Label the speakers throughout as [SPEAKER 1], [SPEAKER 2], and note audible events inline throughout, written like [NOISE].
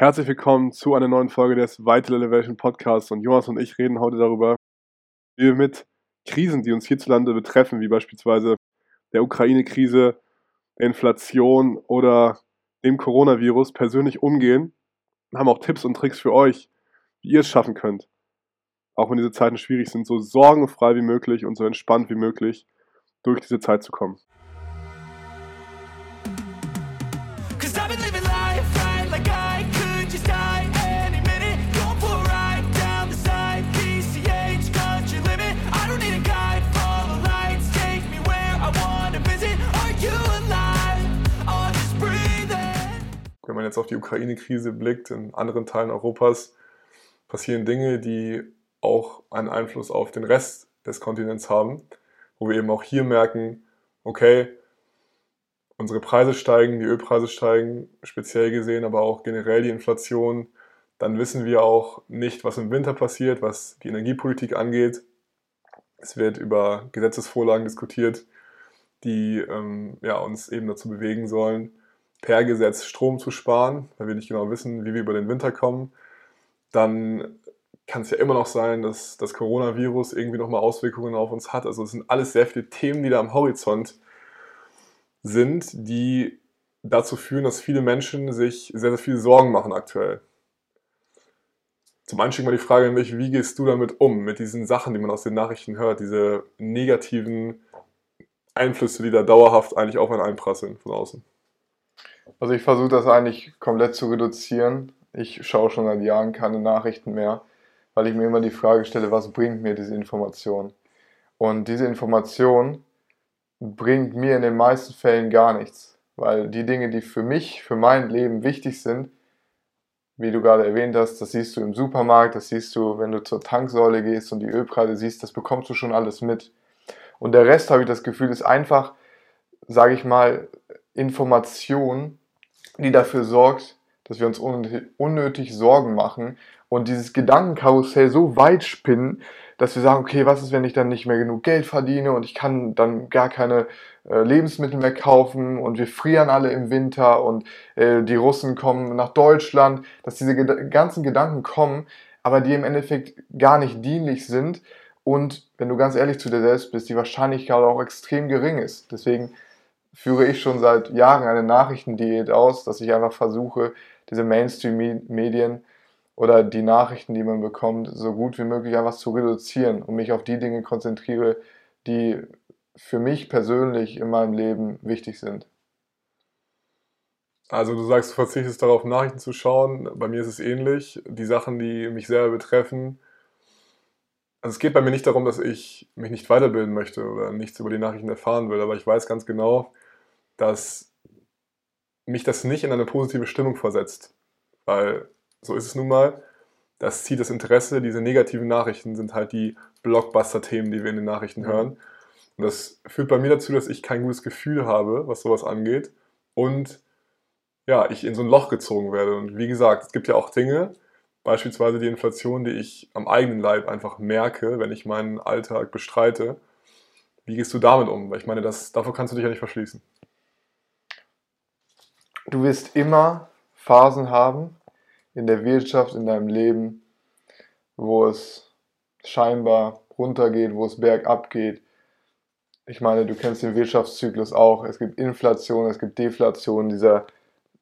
[SPEAKER 1] Herzlich willkommen zu einer neuen Folge des Vital Elevation Podcasts. Und Jonas und ich reden heute darüber, wie wir mit Krisen, die uns hierzulande betreffen, wie beispielsweise der Ukraine-Krise, der Inflation oder dem Coronavirus persönlich umgehen. Und haben auch Tipps und Tricks für euch, wie ihr es schaffen könnt, auch wenn diese Zeiten schwierig sind, so sorgenfrei wie möglich und so entspannt wie möglich durch diese Zeit zu kommen. Wenn man jetzt auf die Ukraine-Krise blickt, in anderen Teilen Europas passieren Dinge, die auch einen Einfluss auf den Rest des Kontinents haben, wo wir eben auch hier merken, okay, unsere Preise steigen, die Ölpreise steigen, speziell gesehen, aber auch generell die Inflation, dann wissen wir auch nicht, was im Winter passiert, was die Energiepolitik angeht. Es wird über Gesetzesvorlagen diskutiert, die ähm, ja, uns eben dazu bewegen sollen, per Gesetz Strom zu sparen, weil wir nicht genau wissen, wie wir über den Winter kommen, dann kann es ja immer noch sein, dass das Coronavirus irgendwie nochmal Auswirkungen auf uns hat. Also es sind alles sehr viele Themen, die da am Horizont sind, die dazu führen, dass viele Menschen sich sehr, sehr viel Sorgen machen aktuell. Zum Einstieg mal die Frage an mich, wie gehst du damit um, mit diesen Sachen, die man aus den Nachrichten hört, diese negativen Einflüsse, die da dauerhaft eigentlich auf einen einprasseln von außen?
[SPEAKER 2] Also ich versuche das eigentlich komplett zu reduzieren. Ich schaue schon seit Jahren keine Nachrichten mehr, weil ich mir immer die Frage stelle, was bringt mir diese Information? Und diese Information bringt mir in den meisten Fällen gar nichts, weil die Dinge, die für mich, für mein Leben wichtig sind, wie du gerade erwähnt hast, das siehst du im Supermarkt, das siehst du, wenn du zur Tanksäule gehst und die Ölpreise siehst, das bekommst du schon alles mit. Und der Rest, habe ich das Gefühl, ist einfach, sage ich mal, Information, die dafür sorgt, dass wir uns unnötig Sorgen machen und dieses Gedankenkarussell so weit spinnen, dass wir sagen, okay, was ist, wenn ich dann nicht mehr genug Geld verdiene und ich kann dann gar keine äh, Lebensmittel mehr kaufen und wir frieren alle im Winter und äh, die Russen kommen nach Deutschland, dass diese ganzen Gedanken kommen, aber die im Endeffekt gar nicht dienlich sind und wenn du ganz ehrlich zu dir selbst bist, die Wahrscheinlichkeit auch extrem gering ist. Deswegen führe ich schon seit Jahren eine Nachrichtendiät aus, dass ich einfach versuche, diese Mainstream-Medien oder die Nachrichten, die man bekommt, so gut wie möglich einfach zu reduzieren und mich auf die Dinge konzentriere, die für mich persönlich in meinem Leben wichtig sind.
[SPEAKER 1] Also du sagst, du verzichtest darauf, Nachrichten zu schauen. Bei mir ist es ähnlich. Die Sachen, die mich selber betreffen. Also es geht bei mir nicht darum, dass ich mich nicht weiterbilden möchte oder nichts über die Nachrichten erfahren will, aber ich weiß ganz genau, dass mich das nicht in eine positive Stimmung versetzt. Weil so ist es nun mal. Das zieht das Interesse, diese negativen Nachrichten sind halt die Blockbuster-Themen, die wir in den Nachrichten mhm. hören. Und das führt bei mir dazu, dass ich kein gutes Gefühl habe, was sowas angeht. Und ja, ich in so ein Loch gezogen werde. Und wie gesagt, es gibt ja auch Dinge, beispielsweise die Inflation, die ich am eigenen Leib einfach merke, wenn ich meinen Alltag bestreite. Wie gehst du damit um? Weil ich meine, das, davor kannst du dich ja nicht verschließen
[SPEAKER 2] du wirst immer Phasen haben in der Wirtschaft, in deinem Leben, wo es scheinbar runtergeht, wo es bergab geht. Ich meine, du kennst den Wirtschaftszyklus auch. Es gibt Inflation, es gibt Deflation. Dieser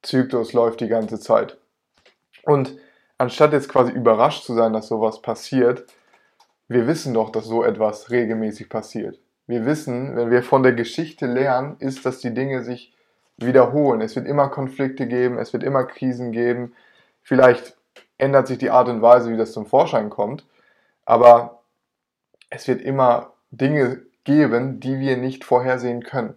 [SPEAKER 2] Zyklus läuft die ganze Zeit. Und anstatt jetzt quasi überrascht zu sein, dass sowas passiert, wir wissen doch, dass so etwas regelmäßig passiert. Wir wissen, wenn wir von der Geschichte lernen, ist, dass die Dinge sich wiederholen. Es wird immer Konflikte geben, es wird immer Krisen geben. Vielleicht ändert sich die Art und Weise, wie das zum Vorschein kommt, aber es wird immer Dinge geben, die wir nicht vorhersehen können.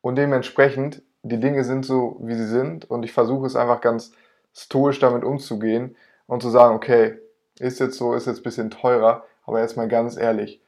[SPEAKER 2] Und dementsprechend, die Dinge sind so, wie sie sind und ich versuche es einfach ganz stoisch damit umzugehen und zu sagen, okay, ist jetzt so, ist jetzt ein bisschen teurer, aber jetzt mal ganz ehrlich,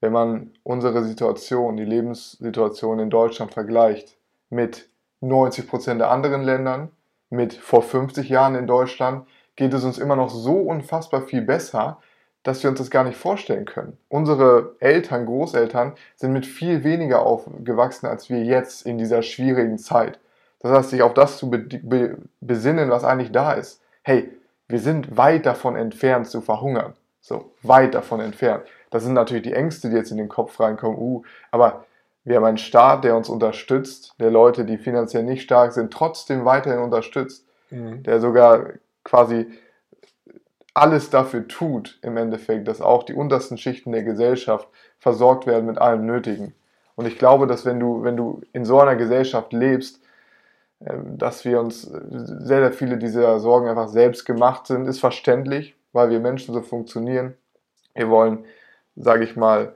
[SPEAKER 2] wenn man unsere Situation, die Lebenssituation in Deutschland vergleicht mit 90 Prozent der anderen Ländern, mit vor 50 Jahren in Deutschland, geht es uns immer noch so unfassbar viel besser, dass wir uns das gar nicht vorstellen können. Unsere Eltern, Großeltern sind mit viel weniger aufgewachsen als wir jetzt in dieser schwierigen Zeit. Das heißt, sich auf das zu be be besinnen, was eigentlich da ist. Hey, wir sind weit davon entfernt zu verhungern. So, weit davon entfernt. Das sind natürlich die Ängste, die jetzt in den Kopf reinkommen. Uh, aber wir haben einen Staat, der uns unterstützt, der Leute, die finanziell nicht stark sind, trotzdem weiterhin unterstützt, mhm. der sogar quasi alles dafür tut, im Endeffekt, dass auch die untersten Schichten der Gesellschaft versorgt werden mit allem Nötigen. Und ich glaube, dass wenn du, wenn du in so einer Gesellschaft lebst, dass wir uns sehr, sehr viele dieser Sorgen einfach selbst gemacht sind, ist verständlich, weil wir Menschen so funktionieren. Wir wollen, sage ich mal,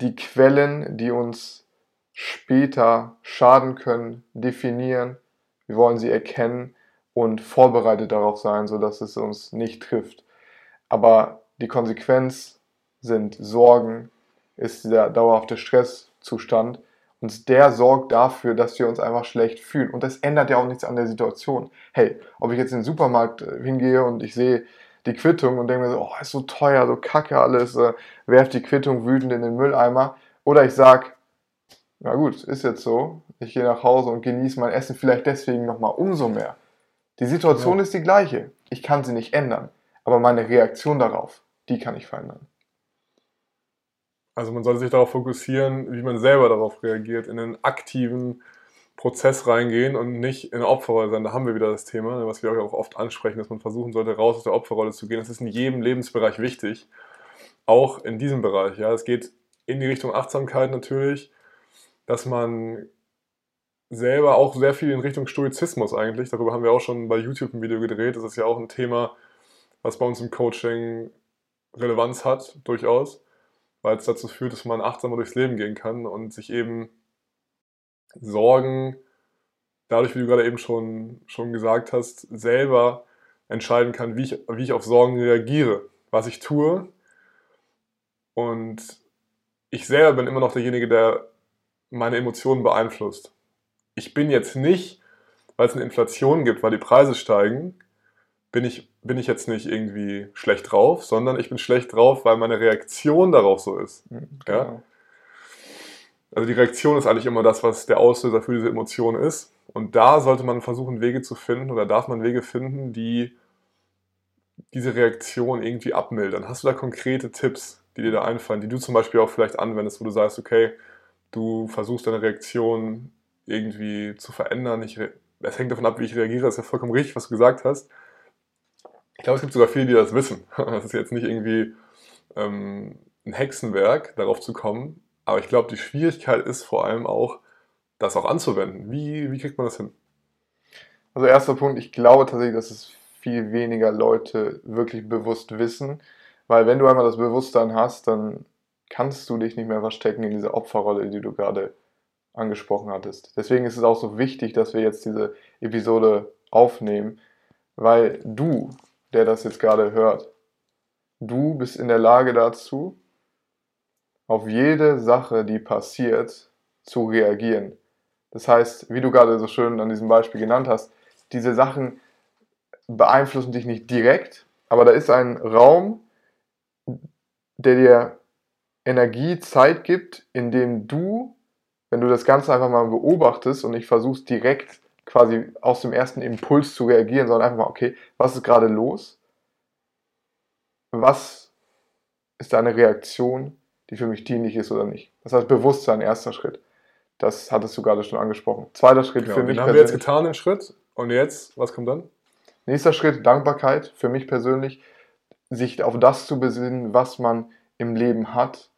[SPEAKER 2] die Quellen, die uns später schaden können, definieren. Wir wollen sie erkennen und vorbereitet darauf sein, sodass es uns nicht trifft. Aber die Konsequenz sind Sorgen, ist der dauerhafte Stresszustand und der sorgt dafür, dass wir uns einfach schlecht fühlen. Und das ändert ja auch nichts an der Situation. Hey, ob ich jetzt in den Supermarkt äh, hingehe und ich sehe die Quittung und denke mir so, oh, ist so teuer, so kacke alles, äh, werf die Quittung wütend in den Mülleimer. Oder ich sage, na gut, ist jetzt so, ich gehe nach Hause und genieße mein Essen vielleicht deswegen nochmal umso mehr. Die Situation ja. ist die gleiche. Ich kann sie nicht ändern. Aber meine Reaktion darauf, die kann ich verändern.
[SPEAKER 1] Also man sollte sich darauf fokussieren, wie man selber darauf reagiert, in einen aktiven Prozess reingehen und nicht in eine Opferrolle sein. Da haben wir wieder das Thema, was wir auch oft ansprechen, dass man versuchen sollte, raus aus der Opferrolle zu gehen. Das ist in jedem Lebensbereich wichtig, auch in diesem Bereich. Ja, es geht in die Richtung Achtsamkeit natürlich, dass man selber auch sehr viel in Richtung Stoizismus eigentlich. Darüber haben wir auch schon bei YouTube ein Video gedreht. Das ist ja auch ein Thema, was bei uns im Coaching Relevanz hat, durchaus weil es dazu führt, dass man achtsamer durchs Leben gehen kann und sich eben Sorgen, dadurch, wie du gerade eben schon, schon gesagt hast, selber entscheiden kann, wie ich, wie ich auf Sorgen reagiere, was ich tue. Und ich selber bin immer noch derjenige, der meine Emotionen beeinflusst. Ich bin jetzt nicht, weil es eine Inflation gibt, weil die Preise steigen, bin ich, bin ich jetzt nicht irgendwie schlecht drauf, sondern ich bin schlecht drauf, weil meine Reaktion darauf so ist. Mhm, genau. Ja? Also die Reaktion ist eigentlich immer das, was der Auslöser für diese Emotion ist. Und da sollte man versuchen, Wege zu finden oder darf man Wege finden, die diese Reaktion irgendwie abmildern. Hast du da konkrete Tipps, die dir da einfallen, die du zum Beispiel auch vielleicht anwendest, wo du sagst, okay, du versuchst deine Reaktion irgendwie zu verändern. es hängt davon ab, wie ich reagiere, das ist ja vollkommen richtig, was du gesagt hast. Ich glaube, es gibt sogar viele, die das wissen. [LAUGHS] Das ist jetzt nicht irgendwie ähm, ein Hexenwerk, darauf zu kommen. Aber ich glaube, die Schwierigkeit ist vor allem auch, das auch anzuwenden. Wie, wie kriegt man das hin?
[SPEAKER 2] Also erster Punkt, ich glaube tatsächlich, dass es viel weniger Leute wirklich bewusst wissen. Weil wenn du einmal das Bewusstsein hast, dann kannst du dich nicht mehr verstecken in dieser Opferrolle, die du gerade angesprochen hattest. Deswegen ist es auch so wichtig, dass wir jetzt diese Episode aufnehmen, weil du der das jetzt gerade hört, du bist in der Lage dazu, auf jede Sache, die passiert, zu reagieren. Das heißt, wie du gerade so schön an diesem Beispiel genannt hast, diese Sachen beeinflussen dich nicht direkt, aber da ist ein Raum, der dir Energie, Zeit gibt, in dem du, wenn du das Ganze einfach mal beobachtest und nicht versuchst direkt quasi aus dem ersten Impuls zu reagieren, sondern einfach mal, okay, was ist gerade los? Was ist deine Reaktion, die für mich dienlich ist oder nicht? Das heißt, Bewusstsein, erster Schritt. Das hattest du gerade schon angesprochen. Zweiter Schritt
[SPEAKER 1] genau,
[SPEAKER 2] für mich.
[SPEAKER 1] Den haben wir jetzt getan, den Schritt. Und jetzt, was kommt dann?
[SPEAKER 2] Nächster Schritt, Dankbarkeit für mich persönlich. Sich auf das zu besinnen, was man im Leben hat,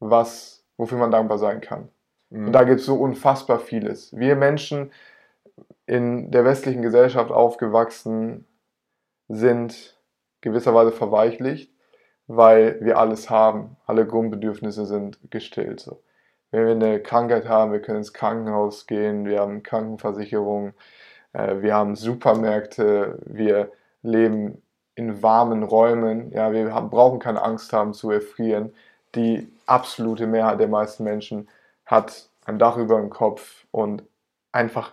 [SPEAKER 2] was, wofür man dankbar sein kann. Mhm. Und da gibt es so unfassbar vieles. Wir Menschen in der westlichen Gesellschaft aufgewachsen sind, gewisserweise verweichlicht, weil wir alles haben. Alle Grundbedürfnisse sind gestillt. So. Wenn wir eine Krankheit haben, wir können ins Krankenhaus gehen, wir haben Krankenversicherung, äh, wir haben Supermärkte, wir leben in warmen Räumen. Ja, wir haben, brauchen keine Angst haben zu erfrieren. Die absolute Mehrheit der meisten Menschen hat ein Dach über dem Kopf und einfach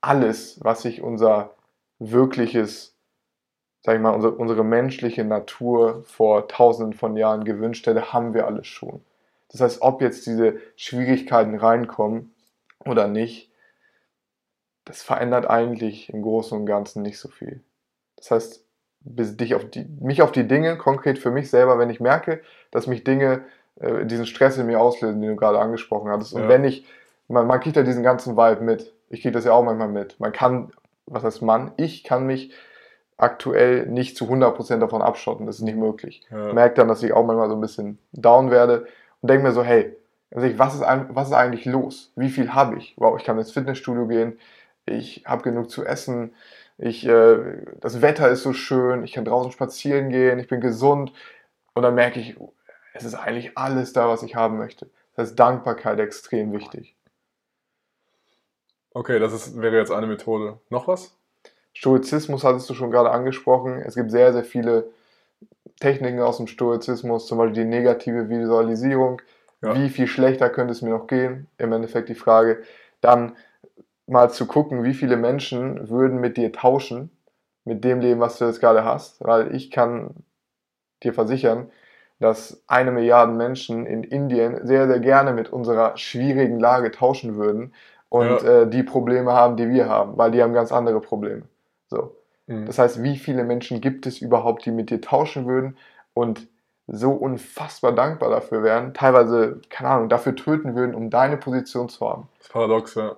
[SPEAKER 2] alles, was sich unser wirkliches, sag ich mal, unsere, unsere menschliche Natur vor tausenden von Jahren gewünscht hätte, haben wir alles schon. Das heißt, ob jetzt diese Schwierigkeiten reinkommen oder nicht, das verändert eigentlich im Großen und Ganzen nicht so viel. Das heißt, dich auf die, mich auf die Dinge, konkret für mich selber, wenn ich merke, dass mich Dinge äh, diesen Stress in mir auslösen, den du gerade angesprochen hattest. Und ja. wenn ich, man, man kriegt ja diesen ganzen Vibe mit. Ich kriege das ja auch manchmal mit. Man kann, was heißt man? Ich kann mich aktuell nicht zu 100% davon abschotten. Das ist nicht möglich. Ja. Merke dann, dass ich auch manchmal so ein bisschen down werde und denke mir so, hey, also was, ist, was ist eigentlich los? Wie viel habe ich? Wow, ich kann ins Fitnessstudio gehen, ich habe genug zu essen, ich, äh, das Wetter ist so schön, ich kann draußen spazieren gehen, ich bin gesund und dann merke ich, es ist eigentlich alles da, was ich haben möchte. Das heißt, Dankbarkeit extrem wichtig.
[SPEAKER 1] Okay, das ist, wäre jetzt eine Methode. Noch was?
[SPEAKER 2] Stoizismus hattest du schon gerade angesprochen. Es gibt sehr, sehr viele Techniken aus dem Stoizismus, zum Beispiel die negative Visualisierung. Ja. Wie viel schlechter könnte es mir noch gehen? Im Endeffekt die Frage. Dann mal zu gucken, wie viele Menschen würden mit dir tauschen, mit dem Leben, was du jetzt gerade hast. Weil ich kann dir versichern, dass eine Milliarde Menschen in Indien sehr, sehr gerne mit unserer schwierigen Lage tauschen würden und ja. äh, die Probleme haben, die wir haben, weil die haben ganz andere Probleme. So. Mhm. Das heißt, wie viele Menschen gibt es überhaupt, die mit dir tauschen würden und so unfassbar dankbar dafür wären, teilweise, keine Ahnung, dafür töten würden, um deine Position zu haben.
[SPEAKER 1] Das ist paradox, ja.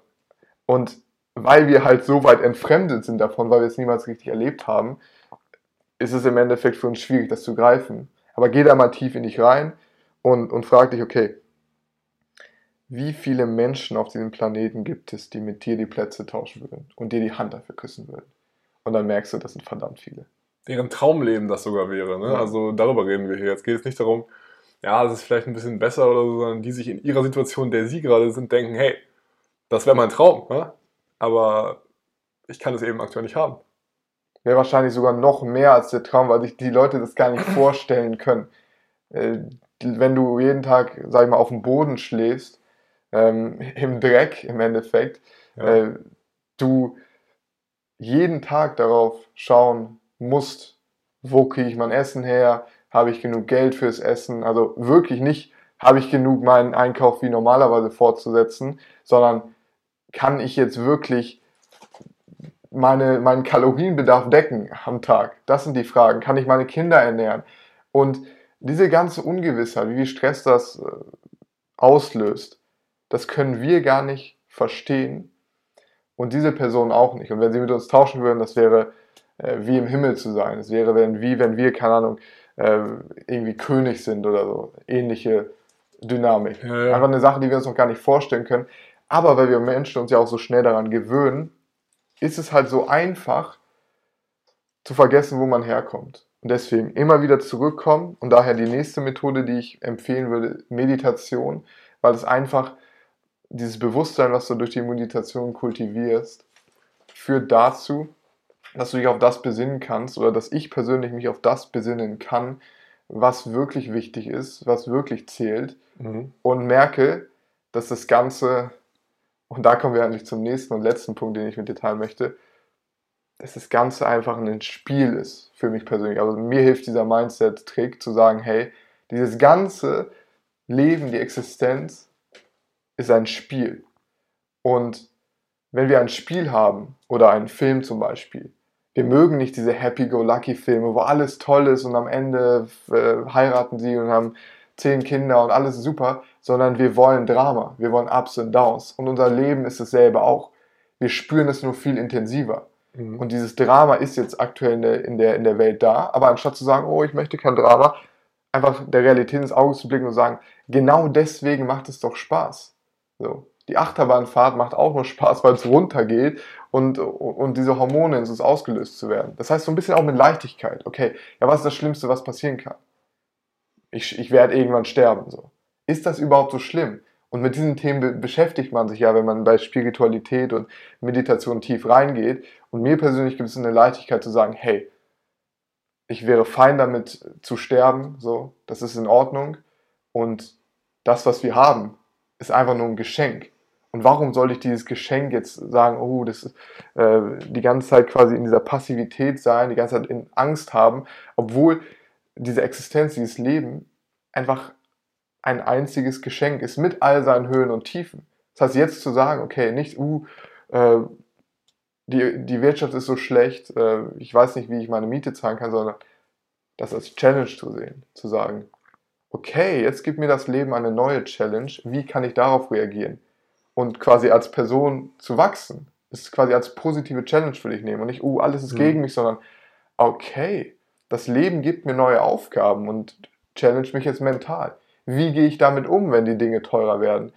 [SPEAKER 2] Und weil wir halt so weit entfremdet sind davon, weil wir es niemals richtig erlebt haben, ist es im Endeffekt für uns schwierig, das zu greifen. Aber geh da mal tief in dich rein und, und frag dich, okay, wie viele Menschen auf diesem Planeten gibt es, die mit dir die Plätze tauschen würden und dir die Hand dafür küssen würden? Und dann merkst du, das sind verdammt viele.
[SPEAKER 1] Deren Traumleben das sogar wäre. Ne? Ja. Also darüber reden wir hier. Jetzt geht es nicht darum, ja, das ist vielleicht ein bisschen besser oder so, sondern die sich in ihrer Situation, der sie gerade sind, denken, hey, das wäre mein Traum. Ne? Aber ich kann es eben aktuell nicht haben.
[SPEAKER 2] Wäre wahrscheinlich sogar noch mehr als der Traum, weil sich die Leute das gar nicht [LAUGHS] vorstellen können. Äh, wenn du jeden Tag, sag ich mal, auf dem Boden schläfst, ähm, [LAUGHS] im Dreck im Endeffekt, ja. äh, du jeden Tag darauf schauen musst, wo kriege ich mein Essen her, habe ich genug Geld fürs Essen, also wirklich nicht, habe ich genug meinen Einkauf wie normalerweise fortzusetzen, sondern kann ich jetzt wirklich meine, meinen Kalorienbedarf decken am Tag? Das sind die Fragen. Kann ich meine Kinder ernähren? Und diese ganze Ungewissheit, wie viel Stress das äh, auslöst, das können wir gar nicht verstehen, und diese Person auch nicht. Und wenn sie mit uns tauschen würden, das wäre äh, wie im Himmel zu sein. Es wäre wenn, wie wenn wir, keine Ahnung, äh, irgendwie König sind oder so. Ähnliche Dynamik. Ja, ja. Einfach eine Sache, die wir uns noch gar nicht vorstellen können. Aber weil wir Menschen uns ja auch so schnell daran gewöhnen, ist es halt so einfach zu vergessen, wo man herkommt. Und deswegen immer wieder zurückkommen und daher die nächste Methode, die ich empfehlen würde, Meditation, weil es einfach dieses Bewusstsein, was du durch die Meditation kultivierst, führt dazu, dass du dich auf das besinnen kannst oder dass ich persönlich mich auf das besinnen kann, was wirklich wichtig ist, was wirklich zählt mhm. und merke, dass das Ganze, und da kommen wir eigentlich zum nächsten und letzten Punkt, den ich mit dir teilen möchte, dass das Ganze einfach ein Spiel ist für mich persönlich. Also mir hilft dieser Mindset-Trick zu sagen, hey, dieses ganze Leben, die Existenz ist ein Spiel. Und wenn wir ein Spiel haben oder einen Film zum Beispiel, wir mögen nicht diese Happy-Go-Lucky-Filme, wo alles toll ist und am Ende äh, heiraten sie und haben zehn Kinder und alles super, sondern wir wollen Drama, wir wollen Ups und Downs. Und unser Leben ist dasselbe auch. Wir spüren es nur viel intensiver. Mhm. Und dieses Drama ist jetzt aktuell in der, in, der, in der Welt da, aber anstatt zu sagen, oh, ich möchte kein Drama, einfach der Realität ins Auge zu blicken und sagen, genau deswegen macht es doch Spaß. So. Die Achterbahnfahrt macht auch nur Spaß, weil es runtergeht und, und diese Hormone in uns ausgelöst zu werden. Das heißt so ein bisschen auch mit Leichtigkeit. Okay, ja, was ist das Schlimmste, was passieren kann? Ich, ich werde irgendwann sterben. So. Ist das überhaupt so schlimm? Und mit diesen Themen be beschäftigt man sich ja, wenn man bei Spiritualität und Meditation tief reingeht. Und mir persönlich gibt es eine Leichtigkeit zu sagen, hey, ich wäre fein damit zu sterben, so, das ist in Ordnung. Und das, was wir haben, ist einfach nur ein Geschenk. Und warum soll ich dieses Geschenk jetzt sagen, oh, das ist äh, die ganze Zeit quasi in dieser Passivität sein, die ganze Zeit in Angst haben, obwohl diese Existenz, dieses Leben einfach ein einziges Geschenk ist mit all seinen Höhen und Tiefen. Das heißt, jetzt zu sagen, okay, nicht, uh, äh, die, die Wirtschaft ist so schlecht, äh, ich weiß nicht, wie ich meine Miete zahlen kann, sondern das als Challenge zu sehen, zu sagen, okay, jetzt gibt mir das Leben eine neue Challenge, wie kann ich darauf reagieren? Und quasi als Person zu wachsen, ist quasi als positive Challenge für dich nehmen und nicht, oh, alles ist mhm. gegen mich, sondern okay, das Leben gibt mir neue Aufgaben und challenge mich jetzt mental. Wie gehe ich damit um, wenn die Dinge teurer werden?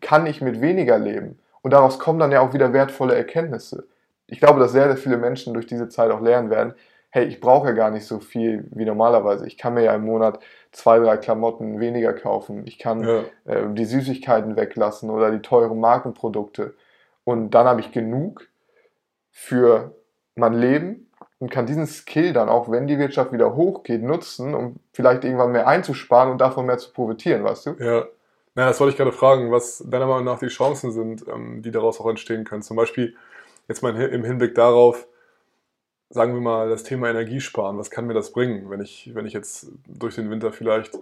[SPEAKER 2] Kann ich mit weniger leben? Und daraus kommen dann ja auch wieder wertvolle Erkenntnisse. Ich glaube, dass sehr, sehr viele Menschen durch diese Zeit auch lernen werden, hey, ich brauche ja gar nicht so viel wie normalerweise. Ich kann mir ja im Monat zwei, drei Klamotten weniger kaufen. Ich kann ja. äh, die Süßigkeiten weglassen oder die teuren Markenprodukte. Und dann habe ich genug für mein Leben und kann diesen Skill dann, auch wenn die Wirtschaft wieder hochgeht, nutzen, um vielleicht irgendwann mehr einzusparen und davon mehr zu profitieren, weißt du?
[SPEAKER 1] Ja. Naja, das wollte ich gerade fragen, was deiner Meinung nach die Chancen sind, ähm, die daraus auch entstehen können. Zum Beispiel jetzt mal im Hinblick darauf, sagen wir mal, das Thema Energiesparen, was kann mir das bringen, wenn ich, wenn ich jetzt durch den Winter vielleicht,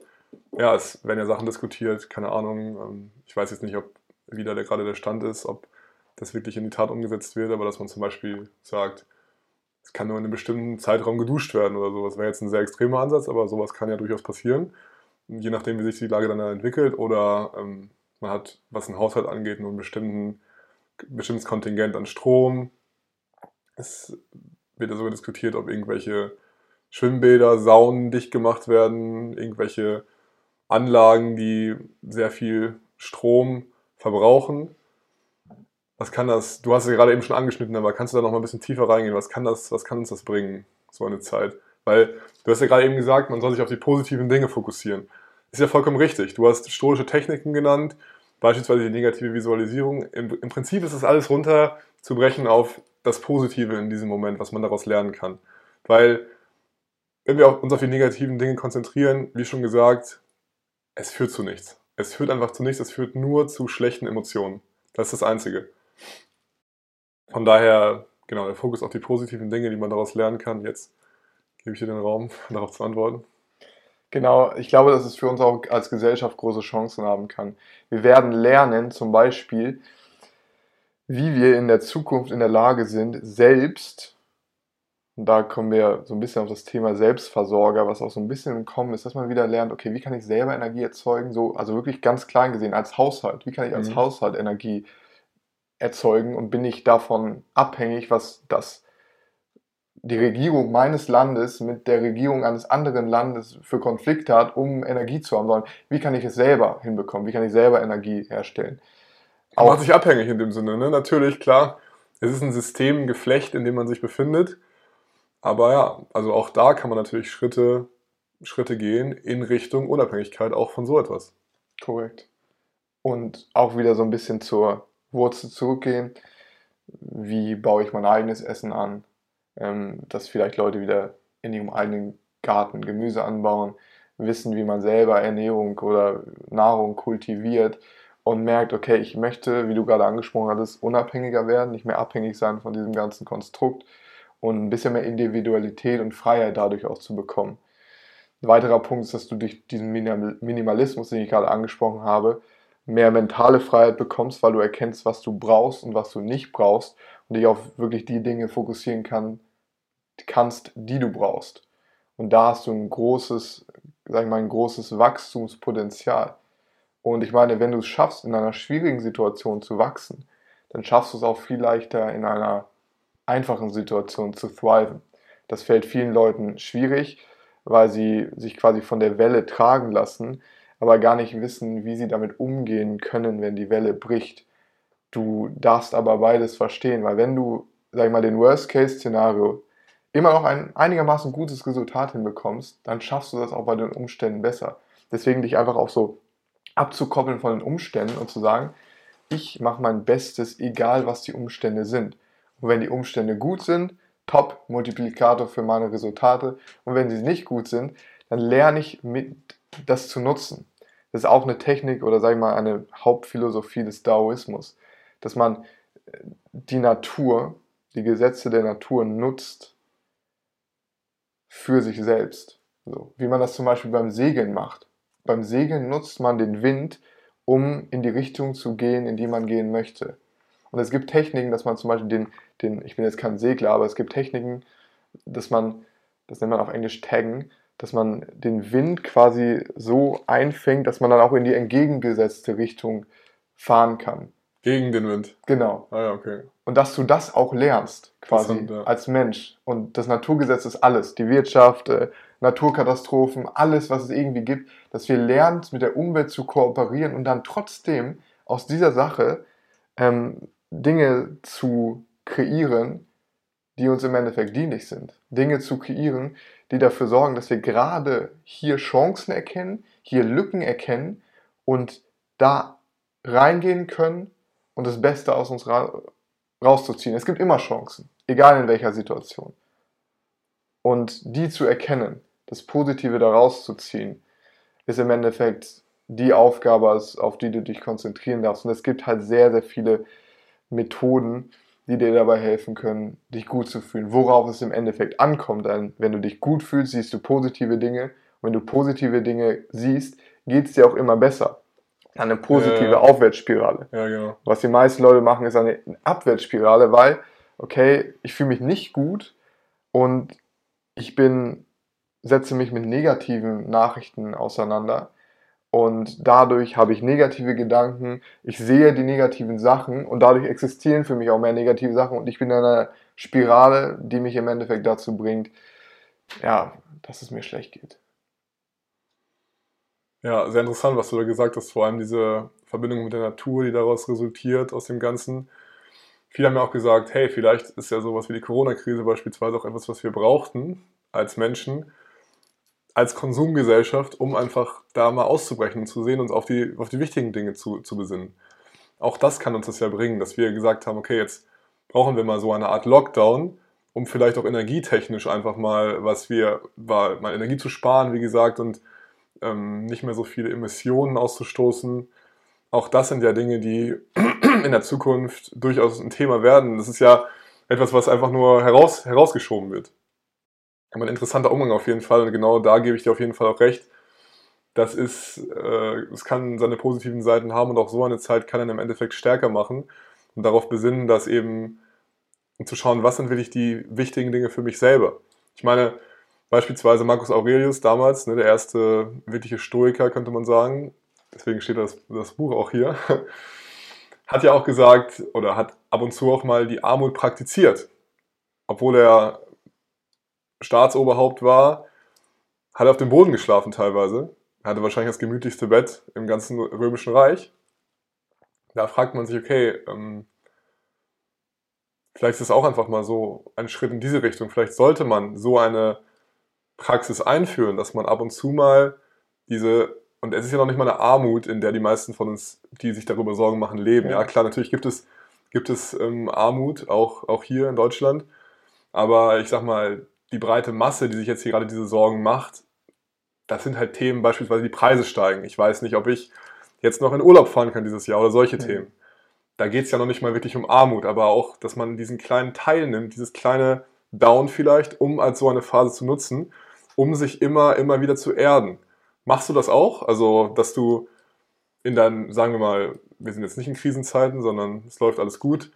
[SPEAKER 1] ja, es werden ja Sachen diskutiert, keine Ahnung, ähm, ich weiß jetzt nicht, ob wieder der, gerade der Stand ist, ob das wirklich in die Tat umgesetzt wird, aber dass man zum Beispiel sagt, es kann nur in einem bestimmten Zeitraum geduscht werden oder so. Das wäre jetzt ein sehr extremer Ansatz, aber sowas kann ja durchaus passieren, je nachdem, wie sich die Lage dann entwickelt. Oder ähm, man hat, was einen Haushalt angeht, nur ein bestimmtes Kontingent an Strom. Es wird ja sogar diskutiert, ob irgendwelche Schwimmbäder, Saunen dicht gemacht werden, irgendwelche Anlagen, die sehr viel Strom verbrauchen. Was kann das, du hast es ja gerade eben schon angeschnitten, aber kannst du da noch mal ein bisschen tiefer reingehen? Was kann das, was kann uns das bringen, so eine Zeit? Weil du hast ja gerade eben gesagt, man soll sich auf die positiven Dinge fokussieren. Ist ja vollkommen richtig. Du hast stoische Techniken genannt, beispielsweise die negative Visualisierung. Im, im Prinzip ist das alles runterzubrechen auf das Positive in diesem Moment, was man daraus lernen kann. Weil, wenn wir uns auf die negativen Dinge konzentrieren, wie schon gesagt, es führt zu nichts. Es führt einfach zu nichts, es führt nur zu schlechten Emotionen. Das ist das Einzige. Von daher, genau, der Fokus auf die positiven Dinge, die man daraus lernen kann. Jetzt gebe ich dir den Raum, [LAUGHS] darauf zu antworten.
[SPEAKER 2] Genau, ich glaube, dass es für uns auch als Gesellschaft große Chancen haben kann. Wir werden lernen, zum Beispiel, wie wir in der Zukunft in der Lage sind, selbst, und da kommen wir so ein bisschen auf das Thema Selbstversorger, was auch so ein bisschen im Kommen ist, dass man wieder lernt, okay, wie kann ich selber Energie erzeugen, so, also wirklich ganz klein gesehen, als Haushalt, wie kann ich als mhm. Haushalt Energie erzeugen und bin ich davon abhängig, was das die Regierung meines Landes mit der Regierung eines anderen Landes für Konflikte hat, um Energie zu haben, sondern wie kann ich es selber hinbekommen, wie kann ich selber Energie herstellen.
[SPEAKER 1] Man macht sich abhängig in dem Sinne, ne? natürlich, klar, es ist ein System, ein Geflecht, in dem man sich befindet, aber ja, also auch da kann man natürlich Schritte, Schritte gehen in Richtung Unabhängigkeit auch von so etwas.
[SPEAKER 2] Korrekt. Und auch wieder so ein bisschen zur Wurzel zurückgehen. Wie baue ich mein eigenes Essen an? Ähm, dass vielleicht Leute wieder in ihrem eigenen Garten Gemüse anbauen, wissen, wie man selber Ernährung oder Nahrung kultiviert und merkt, okay, ich möchte, wie du gerade angesprochen hattest, unabhängiger werden, nicht mehr abhängig sein von diesem ganzen Konstrukt und ein bisschen mehr Individualität und Freiheit dadurch auch zu bekommen. Ein weiterer Punkt ist, dass du durch diesen Minimalismus, den ich gerade angesprochen habe, mehr mentale Freiheit bekommst, weil du erkennst, was du brauchst und was du nicht brauchst und dich auf wirklich die Dinge fokussieren kann, kannst, die du brauchst. Und da hast du ein großes, sag ich mal, ein großes Wachstumspotenzial. Und ich meine, wenn du es schaffst, in einer schwierigen Situation zu wachsen, dann schaffst du es auch viel leichter in einer einfachen Situation zu thriven. Das fällt vielen Leuten schwierig, weil sie sich quasi von der Welle tragen lassen, aber gar nicht wissen, wie sie damit umgehen können, wenn die Welle bricht. Du darfst aber beides verstehen, weil wenn du, sag ich mal, den Worst-Case-Szenario immer noch ein einigermaßen gutes Resultat hinbekommst, dann schaffst du das auch bei den Umständen besser. Deswegen dich einfach auch so abzukoppeln von den Umständen und zu sagen, ich mache mein Bestes, egal was die Umstände sind. Und wenn die Umstände gut sind, top, Multiplikator für meine Resultate. Und wenn sie nicht gut sind, dann lerne ich mit das zu nutzen. Das ist auch eine Technik oder sage ich mal eine Hauptphilosophie des Daoismus, dass man äh, die Natur, die Gesetze der Natur nutzt für sich selbst. So, wie man das zum Beispiel beim Segeln macht. Beim Segeln nutzt man den Wind, um in die Richtung zu gehen, in die man gehen möchte. Und es gibt Techniken, dass man zum Beispiel den, den, ich bin jetzt kein Segler, aber es gibt Techniken, dass man, das nennt man auf Englisch Taggen, dass man den Wind quasi so einfängt, dass man dann auch in die entgegengesetzte Richtung fahren kann.
[SPEAKER 1] Gegen den Wind.
[SPEAKER 2] Genau.
[SPEAKER 1] Ah ja, okay.
[SPEAKER 2] Und dass du das auch lernst, quasi ja. als Mensch. Und das Naturgesetz ist alles. Die Wirtschaft, äh, Naturkatastrophen, alles, was es irgendwie gibt, dass wir lernen, mit der Umwelt zu kooperieren und dann trotzdem aus dieser Sache ähm, Dinge zu kreieren, die uns im Endeffekt dienlich sind. Dinge zu kreieren, die dafür sorgen, dass wir gerade hier Chancen erkennen, hier Lücken erkennen und da reingehen können und das Beste aus uns ra rauszuziehen. Es gibt immer Chancen, egal in welcher Situation. Und die zu erkennen, das Positive daraus zu ziehen, ist im Endeffekt die Aufgabe, auf die du dich konzentrieren darfst. Und es gibt halt sehr, sehr viele Methoden, die dir dabei helfen können, dich gut zu fühlen. Worauf es im Endeffekt ankommt, denn wenn du dich gut fühlst, siehst du positive Dinge. Und wenn du positive Dinge siehst, geht es dir auch immer besser eine positive ja, Aufwärtsspirale.
[SPEAKER 1] Ja, genau.
[SPEAKER 2] Was die meisten Leute machen, ist eine Abwärtsspirale, weil, okay, ich fühle mich nicht gut und ich bin, setze mich mit negativen Nachrichten auseinander. Und dadurch habe ich negative Gedanken, ich sehe die negativen Sachen und dadurch existieren für mich auch mehr negative Sachen. Und ich bin in einer Spirale, die mich im Endeffekt dazu bringt, ja, dass es mir schlecht geht.
[SPEAKER 1] Ja, sehr interessant, was du da gesagt hast, vor allem diese Verbindung mit der Natur, die daraus resultiert aus dem Ganzen. Viele haben ja auch gesagt, hey, vielleicht ist ja sowas wie die Corona-Krise beispielsweise auch etwas, was wir brauchten als Menschen, als Konsumgesellschaft, um einfach da mal auszubrechen und zu sehen, uns auf die, auf die wichtigen Dinge zu, zu besinnen. Auch das kann uns das ja bringen, dass wir gesagt haben, okay, jetzt brauchen wir mal so eine Art Lockdown, um vielleicht auch energietechnisch einfach mal, was wir, mal Energie zu sparen, wie gesagt, und ähm, nicht mehr so viele Emissionen auszustoßen. Auch das sind ja Dinge, die [CLEARS THROAT] in der Zukunft durchaus ein Thema werden. Das ist ja etwas, was einfach nur heraus, herausgeschoben wird. Aber ein interessanter Umgang auf jeden Fall und genau da gebe ich dir auf jeden Fall auch recht. Das ist, äh, es kann seine positiven Seiten haben und auch so eine Zeit kann ihn im Endeffekt stärker machen und darauf besinnen, dass eben, um zu schauen, was sind wirklich die wichtigen Dinge für mich selber. Ich meine, Beispielsweise Marcus Aurelius damals, ne, der erste wirkliche Stoiker, könnte man sagen, deswegen steht das, das Buch auch hier, [LAUGHS] hat ja auch gesagt oder hat ab und zu auch mal die Armut praktiziert. Obwohl er Staatsoberhaupt war, hat er auf dem Boden geschlafen teilweise. Er hatte wahrscheinlich das gemütlichste Bett im ganzen Römischen Reich. Da fragt man sich, okay, ähm, vielleicht ist es auch einfach mal so ein Schritt in diese Richtung. Vielleicht sollte man so eine Praxis einführen, dass man ab und zu mal diese, und es ist ja noch nicht mal eine Armut, in der die meisten von uns, die sich darüber Sorgen machen, leben. Ja, ja klar, natürlich gibt es, gibt es ähm, Armut, auch, auch hier in Deutschland. Aber ich sag mal, die breite Masse, die sich jetzt hier gerade diese Sorgen macht, das sind halt Themen, beispielsweise die Preise steigen. Ich weiß nicht, ob ich jetzt noch in Urlaub fahren kann dieses Jahr oder solche mhm. Themen. Da geht es ja noch nicht mal wirklich um Armut, aber auch, dass man diesen kleinen Teil nimmt, dieses kleine Down vielleicht, um als so eine Phase zu nutzen um sich immer, immer wieder zu erden. Machst du das auch? Also, dass du in deinen, sagen wir mal, wir sind jetzt nicht in Krisenzeiten, sondern es läuft alles gut.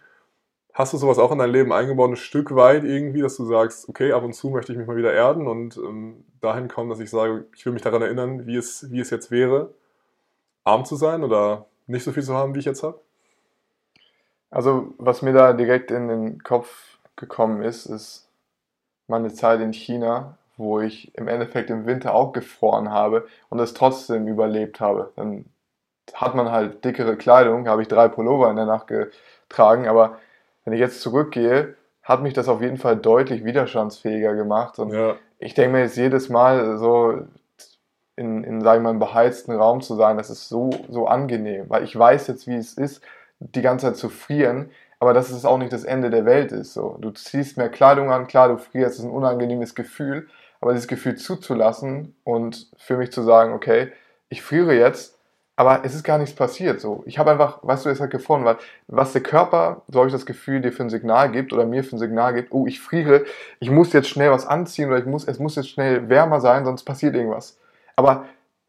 [SPEAKER 1] Hast du sowas auch in dein Leben eingebaut, ein Stück weit irgendwie, dass du sagst, okay, ab und zu möchte ich mich mal wieder erden und ähm, dahin kommen, dass ich sage, ich will mich daran erinnern, wie es, wie es jetzt wäre, arm zu sein oder nicht so viel zu haben, wie ich jetzt habe?
[SPEAKER 2] Also, was mir da direkt in den Kopf gekommen ist, ist meine Zeit in China, wo ich im Endeffekt im Winter auch gefroren habe und es trotzdem überlebt habe. Dann hat man halt dickere Kleidung, habe ich drei Pullover in der Nacht getragen, aber wenn ich jetzt zurückgehe, hat mich das auf jeden Fall deutlich widerstandsfähiger gemacht. Und ja. ich denke mir jetzt jedes Mal so in, in sage ich mal, einem beheizten Raum zu sein, das ist so, so angenehm, weil ich weiß jetzt, wie es ist, die ganze Zeit zu frieren, aber dass es auch nicht das Ende der Welt ist. So. Du ziehst mehr Kleidung an, klar, du frierst, das ist ein unangenehmes Gefühl, aber dieses Gefühl zuzulassen und für mich zu sagen, okay, ich friere jetzt, aber es ist gar nichts passiert. So, ich habe einfach, weißt du, es hat gefroren, weil was der Körper, so habe ich das Gefühl, dir für ein Signal gibt oder mir für ein Signal gibt, oh, ich friere, ich muss jetzt schnell was anziehen oder ich muss, es muss jetzt schnell wärmer sein, sonst passiert irgendwas. Aber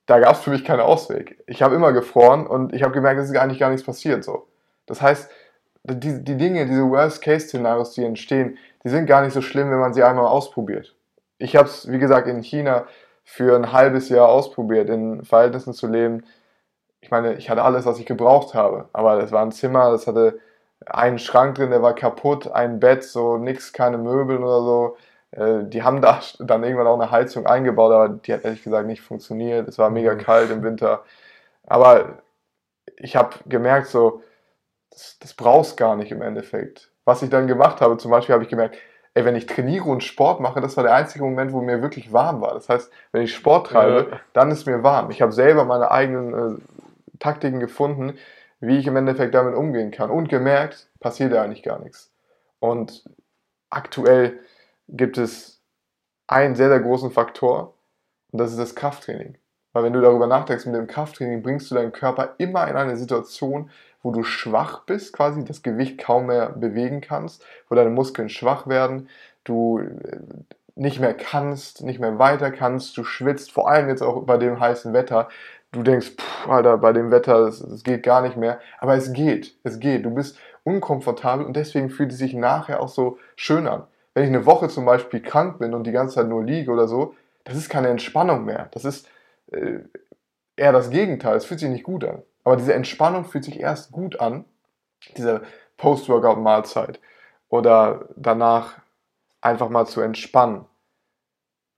[SPEAKER 2] da gab es für mich keinen Ausweg. Ich habe immer gefroren und ich habe gemerkt, es ist eigentlich gar nichts passiert. So, das heißt, die, die Dinge, diese Worst-Case-Szenarios, die entstehen, die sind gar nicht so schlimm, wenn man sie einmal ausprobiert. Ich habe es, wie gesagt, in China für ein halbes Jahr ausprobiert, in Verhältnissen zu leben. Ich meine, ich hatte alles, was ich gebraucht habe, aber das war ein Zimmer, das hatte einen Schrank drin, der war kaputt, ein Bett, so nix, keine Möbel oder so. Äh, die haben da [LAUGHS] dann irgendwann auch eine Heizung eingebaut, aber die hat ehrlich gesagt nicht funktioniert. Es war mega mhm. kalt im Winter. Aber ich habe gemerkt, so, das, das brauchst gar nicht im Endeffekt. Was ich dann gemacht habe, zum Beispiel habe ich gemerkt, ey, wenn ich trainiere und Sport mache, das war der einzige Moment, wo mir wirklich warm war. Das heißt, wenn ich Sport treibe, ja. dann ist mir warm. Ich habe selber meine eigenen äh, Taktiken gefunden, wie ich im Endeffekt damit umgehen kann. Und gemerkt, passiert da eigentlich gar nichts. Und aktuell gibt es einen sehr, sehr großen Faktor und das ist das Krafttraining. Weil wenn du darüber nachdenkst, mit dem Krafttraining bringst du deinen Körper immer in eine Situation, wo du schwach bist, quasi das Gewicht kaum mehr bewegen kannst, wo deine Muskeln schwach werden, du äh, nicht mehr kannst, nicht mehr weiter kannst, du schwitzt, vor allem jetzt auch bei dem heißen Wetter. Du denkst, pff, Alter, bei dem Wetter, es geht gar nicht mehr. Aber es geht, es geht. Du bist unkomfortabel und deswegen fühlt es sich nachher auch so schön an wenn ich eine Woche zum Beispiel krank bin und die ganze Zeit nur liege oder so, das ist keine Entspannung mehr. Das ist äh, eher das Gegenteil. Es fühlt sich nicht gut an. Aber diese Entspannung fühlt sich erst gut an, diese Post-Workout-Mahlzeit oder danach einfach mal zu entspannen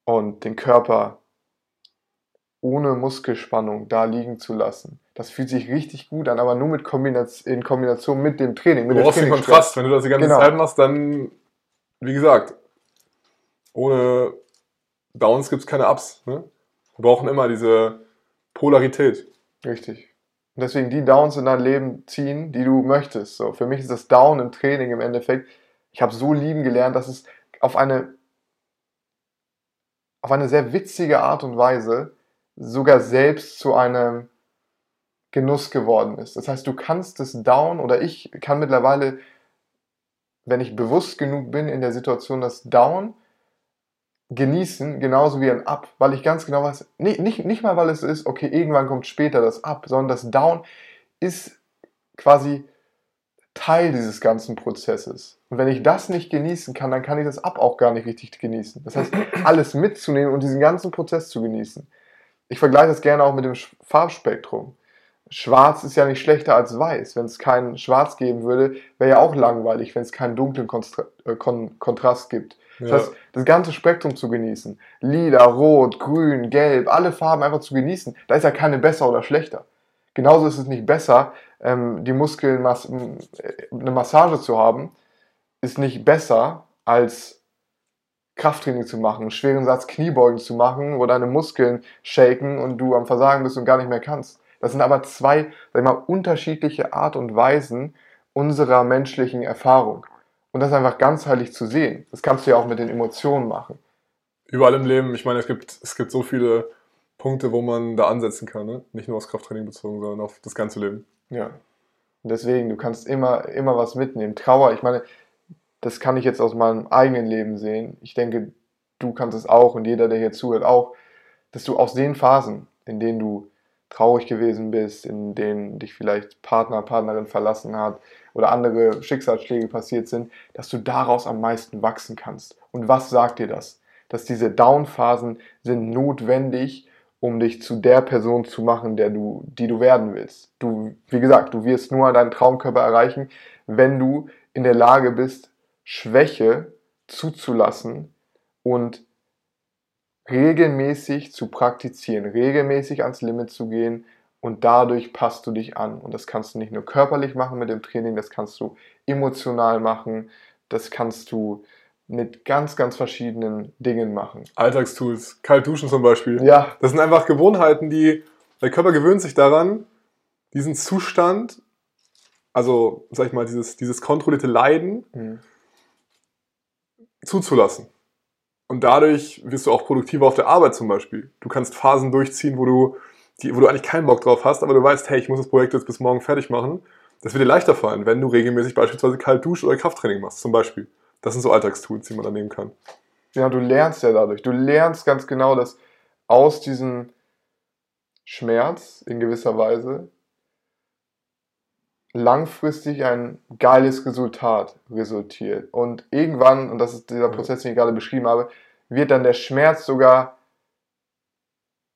[SPEAKER 2] und den Körper ohne Muskelspannung da liegen zu lassen. Das fühlt sich richtig gut an, aber nur mit Kombination, in Kombination mit dem Training. Mit
[SPEAKER 1] du brauchst den Kontrast. Wenn du das die ganze genau. Zeit machst, dann wie gesagt, ohne Downs gibt es keine Ups. Ne? Wir brauchen immer diese Polarität.
[SPEAKER 2] Richtig. Und deswegen die Downs in dein Leben ziehen, die du möchtest. So, für mich ist das Down im Training im Endeffekt, ich habe so lieben gelernt, dass es auf eine, auf eine sehr witzige Art und Weise sogar selbst zu einem Genuss geworden ist. Das heißt, du kannst das Down oder ich kann mittlerweile wenn ich bewusst genug bin in der Situation, das Down genießen, genauso wie ein Up, weil ich ganz genau weiß, nicht, nicht, nicht mal, weil es ist, okay, irgendwann kommt später das Up, sondern das Down ist quasi Teil dieses ganzen Prozesses. Und wenn ich das nicht genießen kann, dann kann ich das Up auch gar nicht richtig genießen. Das heißt, alles mitzunehmen und diesen ganzen Prozess zu genießen. Ich vergleiche das gerne auch mit dem Farbspektrum. Schwarz ist ja nicht schlechter als weiß. Wenn es keinen Schwarz geben würde, wäre ja auch langweilig, wenn es keinen dunklen Konstra äh, Kon Kontrast gibt. Das ja. heißt, das ganze Spektrum zu genießen. Lila, Rot, Grün, Gelb, alle Farben einfach zu genießen. Da ist ja keine besser oder schlechter. Genauso ist es nicht besser, ähm, die Muskeln, äh, eine Massage zu haben, ist nicht besser als Krafttraining zu machen, einen schweren Satz Kniebeugen zu machen, wo deine Muskeln shaken und du am Versagen bist und gar nicht mehr kannst. Das sind aber zwei, sag ich mal, unterschiedliche Art und Weisen unserer menschlichen Erfahrung. Und das einfach ganzheitlich zu sehen. Das kannst du ja auch mit den Emotionen machen.
[SPEAKER 1] Überall im Leben, ich meine, es gibt, es gibt so viele Punkte, wo man da ansetzen kann. Ne? Nicht nur aufs Krafttraining bezogen, sondern auf das ganze Leben.
[SPEAKER 2] Ja. Und deswegen, du kannst immer, immer was mitnehmen. Trauer, ich meine, das kann ich jetzt aus meinem eigenen Leben sehen. Ich denke, du kannst es auch und jeder, der hier zuhört, auch, dass du aus den Phasen, in denen du traurig gewesen bist, in denen dich vielleicht Partner, Partnerin verlassen hat oder andere Schicksalsschläge passiert sind, dass du daraus am meisten wachsen kannst. Und was sagt dir das? Dass diese Down-Phasen sind notwendig, um dich zu der Person zu machen, der du, die du werden willst. Du, wie gesagt, du wirst nur deinen Traumkörper erreichen, wenn du in der Lage bist, Schwäche zuzulassen und regelmäßig zu praktizieren, regelmäßig ans Limit zu gehen und dadurch passt du dich an. Und das kannst du nicht nur körperlich machen mit dem Training, das kannst du emotional machen, das kannst du mit ganz, ganz verschiedenen Dingen machen.
[SPEAKER 1] Alltagstools, kalt duschen zum Beispiel.
[SPEAKER 2] Ja.
[SPEAKER 1] Das sind einfach Gewohnheiten, die der Körper gewöhnt sich daran, diesen Zustand, also sag ich mal, dieses, dieses kontrollierte Leiden mhm. Zuzulassen. Und dadurch wirst du auch produktiver auf der Arbeit zum Beispiel. Du kannst Phasen durchziehen, wo du, die, wo du eigentlich keinen Bock drauf hast, aber du weißt, hey, ich muss das Projekt jetzt bis morgen fertig machen. Das wird dir leichter fallen, wenn du regelmäßig beispielsweise kalt dusch oder Krafttraining machst, zum Beispiel. Das sind so Alltagstools, die man da nehmen kann.
[SPEAKER 2] Ja, du lernst ja dadurch. Du lernst ganz genau, dass aus diesem Schmerz in gewisser Weise langfristig ein geiles Resultat resultiert. Und irgendwann, und das ist dieser Prozess, den ich gerade beschrieben habe, wird dann der Schmerz sogar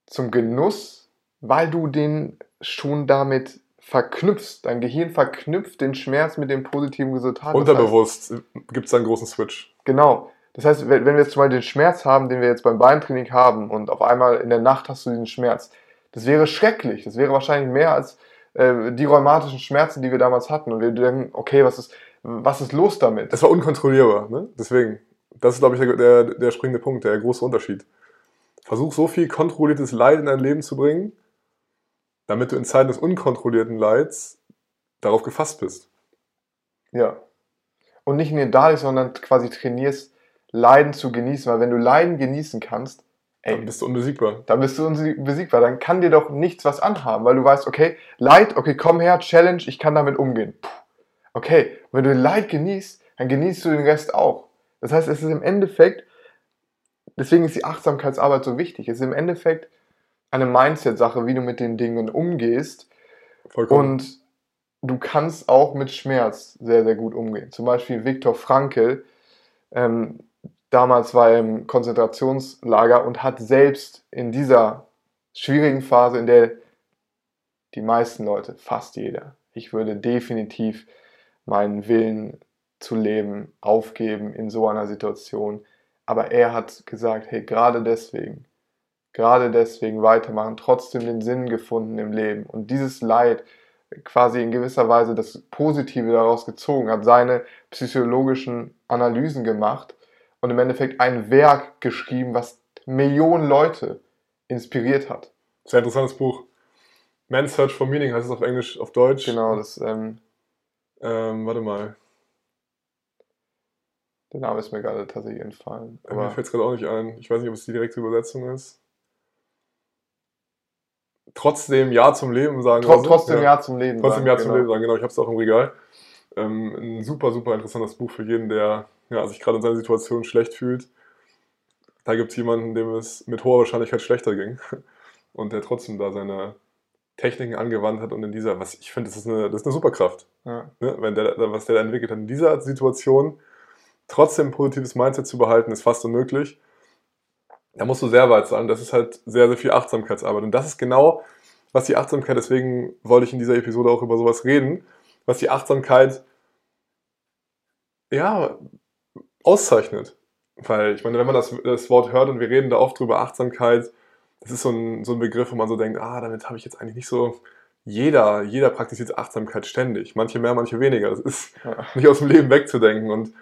[SPEAKER 2] zum Genuss, weil du den schon damit verknüpfst. Dein Gehirn verknüpft den Schmerz mit dem positiven Resultat.
[SPEAKER 1] Unterbewusst gibt es einen großen Switch.
[SPEAKER 2] Genau. Das heißt, wenn wir jetzt zum Beispiel den Schmerz haben, den wir jetzt beim Beintraining haben und auf einmal in der Nacht hast du diesen Schmerz, das wäre schrecklich. Das wäre wahrscheinlich mehr als äh, die rheumatischen Schmerzen, die wir damals hatten. Und wir denken, okay, was ist, was ist los damit?
[SPEAKER 1] Es war unkontrollierbar, ne? Deswegen. Das ist, glaube ich, der, der, der springende Punkt, der große Unterschied. Versuch so viel kontrolliertes Leid in dein Leben zu bringen, damit du in Zeiten des unkontrollierten Leids darauf gefasst bist.
[SPEAKER 2] Ja. Und nicht nur dadurch, sondern quasi trainierst, Leiden zu genießen. Weil wenn du Leiden genießen kannst,
[SPEAKER 1] ey, dann bist du unbesiegbar.
[SPEAKER 2] Dann bist du unbesiegbar. Dann kann dir doch nichts was anhaben, weil du weißt, okay, Leid, okay, komm her, Challenge, ich kann damit umgehen. Puh. Okay, wenn du Leid genießt, dann genießt du den Rest auch. Das heißt, es ist im Endeffekt, deswegen ist die Achtsamkeitsarbeit so wichtig, es ist im Endeffekt eine Mindset-Sache, wie du mit den Dingen umgehst. Vollkommen. Und du kannst auch mit Schmerz sehr, sehr gut umgehen. Zum Beispiel Viktor Frankl, ähm, damals war er im Konzentrationslager und hat selbst in dieser schwierigen Phase, in der die meisten Leute, fast jeder, ich würde definitiv meinen Willen zu leben aufgeben in so einer Situation. Aber er hat gesagt, hey, gerade deswegen, gerade deswegen weitermachen, trotzdem den Sinn gefunden im Leben. Und dieses Leid quasi in gewisser Weise das Positive daraus gezogen, hat seine psychologischen Analysen gemacht und im Endeffekt ein Werk geschrieben, was Millionen Leute inspiriert hat.
[SPEAKER 1] Sehr interessantes Buch. Man's Search for Meaning heißt es auf Englisch, auf Deutsch.
[SPEAKER 2] Genau, das. Ähm,
[SPEAKER 1] ähm, warte mal.
[SPEAKER 2] Der Name ist mir gerade tatsächlich entfallen.
[SPEAKER 1] Aber mir fällt es gerade auch nicht ein. Ich weiß nicht, ob es die direkte Übersetzung ist. Trotzdem Ja zum Leben sagen.
[SPEAKER 2] Tr trotzdem ja. ja. zum Leben
[SPEAKER 1] Trotzdem sagen, Ja genau. zum Leben sagen, genau. Ich habe es auch im Regal. Ähm, ein super, super interessantes Buch für jeden, der ja, sich gerade in seiner Situation schlecht fühlt. Da gibt es jemanden, dem es mit hoher Wahrscheinlichkeit schlechter ging [LAUGHS] und der trotzdem da seine Techniken angewandt hat und in dieser, was ich finde, das ist eine, das ist eine Superkraft. Ja. Ne? Wenn der, was der da entwickelt hat in dieser Situation, trotzdem ein positives Mindset zu behalten, ist fast unmöglich. Da musst du sehr weit sein. Das ist halt sehr, sehr viel Achtsamkeitsarbeit. Und das ist genau, was die Achtsamkeit, deswegen wollte ich in dieser Episode auch über sowas reden, was die Achtsamkeit ja, auszeichnet. Weil ich meine, wenn man das, das Wort hört und wir reden da oft drüber, Achtsamkeit, das ist so ein, so ein Begriff, wo man so denkt, ah, damit habe ich jetzt eigentlich nicht so. Jeder, jeder praktiziert Achtsamkeit ständig. Manche mehr, manche weniger. Das ist [LAUGHS] ja. nicht aus dem Leben wegzudenken. Und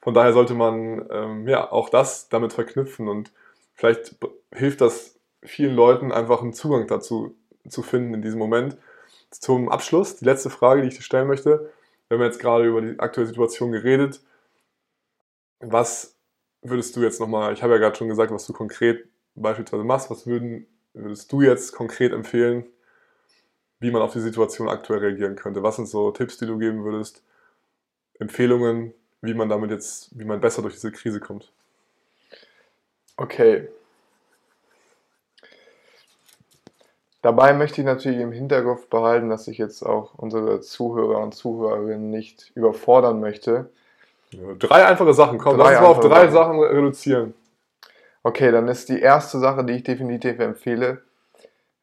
[SPEAKER 1] von daher sollte man ähm, ja auch das damit verknüpfen. Und vielleicht hilft das vielen Leuten einfach einen Zugang dazu zu finden in diesem Moment. Zum Abschluss, die letzte Frage, die ich dir stellen möchte. Wir haben jetzt gerade über die aktuelle Situation geredet. Was würdest du jetzt nochmal, ich habe ja gerade schon gesagt, was du konkret beispielsweise machst, was würden, würdest du jetzt konkret empfehlen, wie man auf die Situation aktuell reagieren könnte? Was sind so Tipps, die du geben würdest? Empfehlungen, wie man damit jetzt, wie man besser durch diese Krise kommt?
[SPEAKER 2] Okay. Dabei möchte ich natürlich im Hinterkopf behalten, dass ich jetzt auch unsere Zuhörer und Zuhörerinnen nicht überfordern möchte.
[SPEAKER 1] Drei einfache Sachen, komm, drei lass uns mal auf drei Sachen. Sachen reduzieren.
[SPEAKER 2] Okay, dann ist die erste Sache, die ich definitiv empfehle,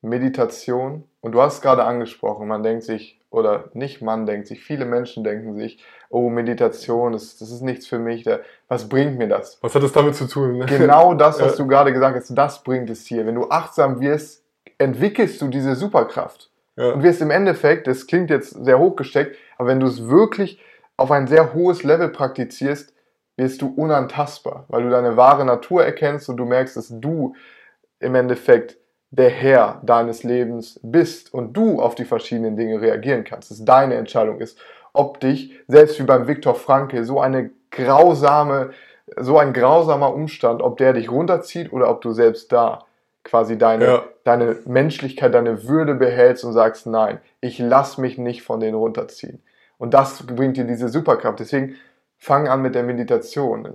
[SPEAKER 2] Meditation. Und du hast es gerade angesprochen, man denkt sich, oder nicht man denkt sich, viele Menschen denken sich, oh, Meditation, das, das ist nichts für mich, da, was bringt mir das?
[SPEAKER 1] Was hat das damit zu tun? Ne?
[SPEAKER 2] Genau das, [LAUGHS] was ja. du gerade gesagt hast, das bringt es hier. Wenn du achtsam wirst, entwickelst du diese Superkraft. Ja. Und wirst im Endeffekt, das klingt jetzt sehr hochgesteckt, aber wenn du es wirklich auf ein sehr hohes Level praktizierst, wirst du unantastbar, weil du deine wahre Natur erkennst und du merkst, dass du im Endeffekt der Herr deines Lebens bist und du auf die verschiedenen Dinge reagieren kannst. Dass deine Entscheidung ist, ob dich, selbst wie beim Viktor Franke, so eine grausame, so ein grausamer Umstand, ob der dich runterzieht oder ob du selbst da quasi deine, ja. deine Menschlichkeit, deine Würde behältst und sagst, nein, ich lass mich nicht von denen runterziehen. Und das bringt dir diese Superkraft. Deswegen fang an mit der Meditation.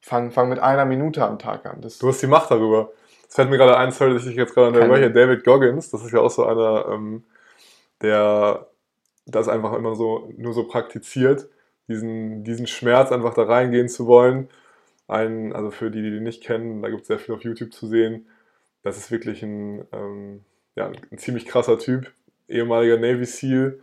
[SPEAKER 2] fang, fang mit einer Minute am Tag an. Das
[SPEAKER 1] du hast die Macht darüber. Es fällt mir gerade ein, sorry, dass ich jetzt gerade an der hier David Goggins, das ist ja auch so einer, ähm, der das einfach immer so nur so praktiziert, diesen, diesen Schmerz einfach da reingehen zu wollen. Ein, also für die, die den nicht kennen, da gibt es sehr viel auf YouTube zu sehen. Das ist wirklich ein, ähm, ja, ein ziemlich krasser Typ, ehemaliger Navy SEAL,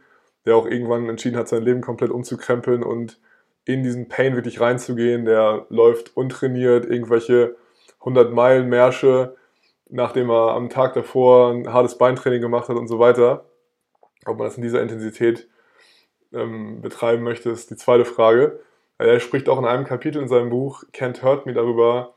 [SPEAKER 1] der auch irgendwann entschieden hat, sein Leben komplett umzukrempeln und in diesen Pain wirklich reinzugehen. Der läuft untrainiert, irgendwelche 100 Meilen Märsche, nachdem er am Tag davor ein hartes Beintraining gemacht hat und so weiter. Ob man das in dieser Intensität ähm, betreiben möchte, ist die zweite Frage. Er spricht auch in einem Kapitel in seinem Buch Can't Hurt Me darüber,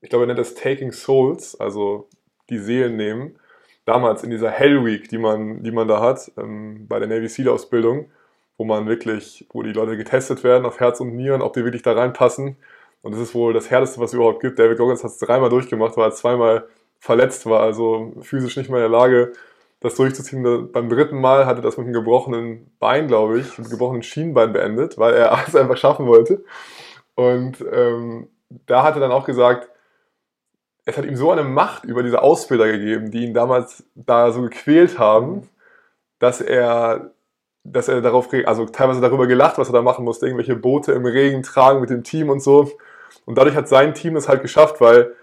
[SPEAKER 1] ich glaube, er nennt das Taking Souls, also die Seelen nehmen. Damals in dieser Hell Week, die man, die man da hat, ähm, bei der Navy SEAL Ausbildung, wo man wirklich, wo die Leute getestet werden auf Herz und Nieren, ob die wirklich da reinpassen. Und das ist wohl das Härteste, was es überhaupt gibt. David Goggins hat es dreimal durchgemacht, weil er zweimal verletzt war, also physisch nicht mehr in der Lage, das durchzuziehen. Beim dritten Mal hatte das mit einem gebrochenen Bein, glaube ich, mit einem gebrochenen Schienbein beendet, weil er [LAUGHS] es einfach schaffen wollte. Und ähm, da hat er dann auch gesagt, es hat ihm so eine Macht über diese Ausbilder gegeben, die ihn damals da so gequält haben, dass er, dass er darauf, also teilweise darüber gelacht, was er da machen musste, irgendwelche Boote im Regen tragen mit dem Team und so. Und dadurch hat sein Team es halt geschafft, weil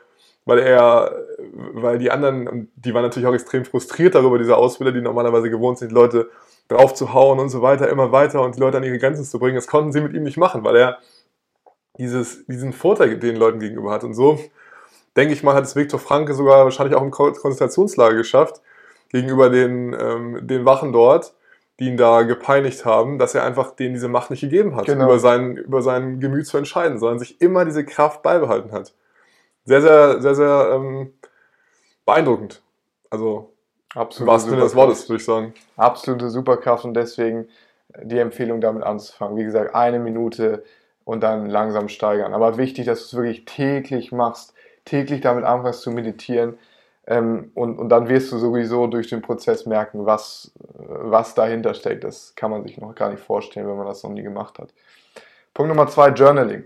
[SPEAKER 1] weil er, weil die anderen, die waren natürlich auch extrem frustriert darüber, diese Ausbilder, die normalerweise gewohnt sind, Leute draufzuhauen und so weiter, immer weiter und die Leute an ihre Grenzen zu bringen. Das konnten sie mit ihm nicht machen, weil er dieses, diesen Vorteil den Leuten gegenüber hat. Und so, denke ich mal, hat es Viktor Franke sogar wahrscheinlich auch im Konzentrationslager geschafft, gegenüber den, ähm, den Wachen dort, die ihn da gepeinigt haben, dass er einfach denen diese Macht nicht gegeben hat, genau. über, sein, über sein Gemüt zu entscheiden, sondern sich immer diese Kraft beibehalten hat sehr, sehr, sehr, sehr ähm, beeindruckend. Also,
[SPEAKER 2] Absolute was Sinne des Wortes, würde ich sagen. Absolute Superkraft und deswegen die Empfehlung, damit anzufangen. Wie gesagt, eine Minute und dann langsam steigern. Aber wichtig, dass du es wirklich täglich machst, täglich damit anfängst zu meditieren. Ähm, und, und dann wirst du sowieso durch den Prozess merken, was, was dahinter steckt. Das kann man sich noch gar nicht vorstellen, wenn man das noch nie gemacht hat. Punkt Nummer zwei, Journaling.